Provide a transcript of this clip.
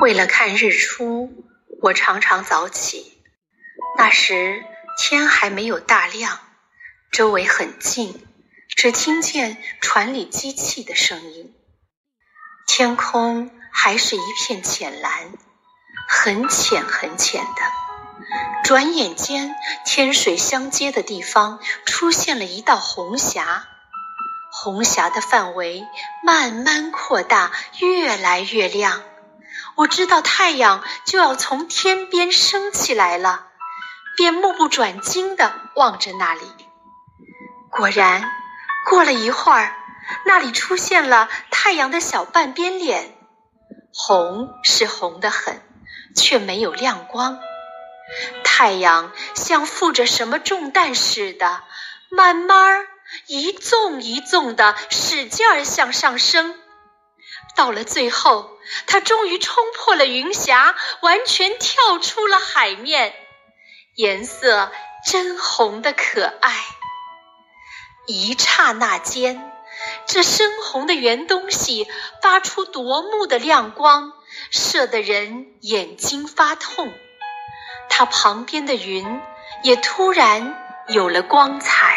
为了看日出，我常常早起。那时天还没有大亮，周围很静，只听见船里机器的声音。天空还是一片浅蓝，很浅很浅的。转眼间，天水相接的地方出现了一道红霞，红霞的范围慢慢扩大，越来越亮。我知道太阳就要从天边升起来了。便目不转睛地望着那里，果然，过了一会儿，那里出现了太阳的小半边脸，红是红得很，却没有亮光。太阳像负着什么重担似的，慢慢儿一纵一纵的使劲儿向上升，到了最后，它终于冲破了云霞，完全跳出了海面。颜色真红的可爱，一刹那间，这深红的圆东西发出夺目的亮光，射得人眼睛发痛。它旁边的云也突然有了光彩。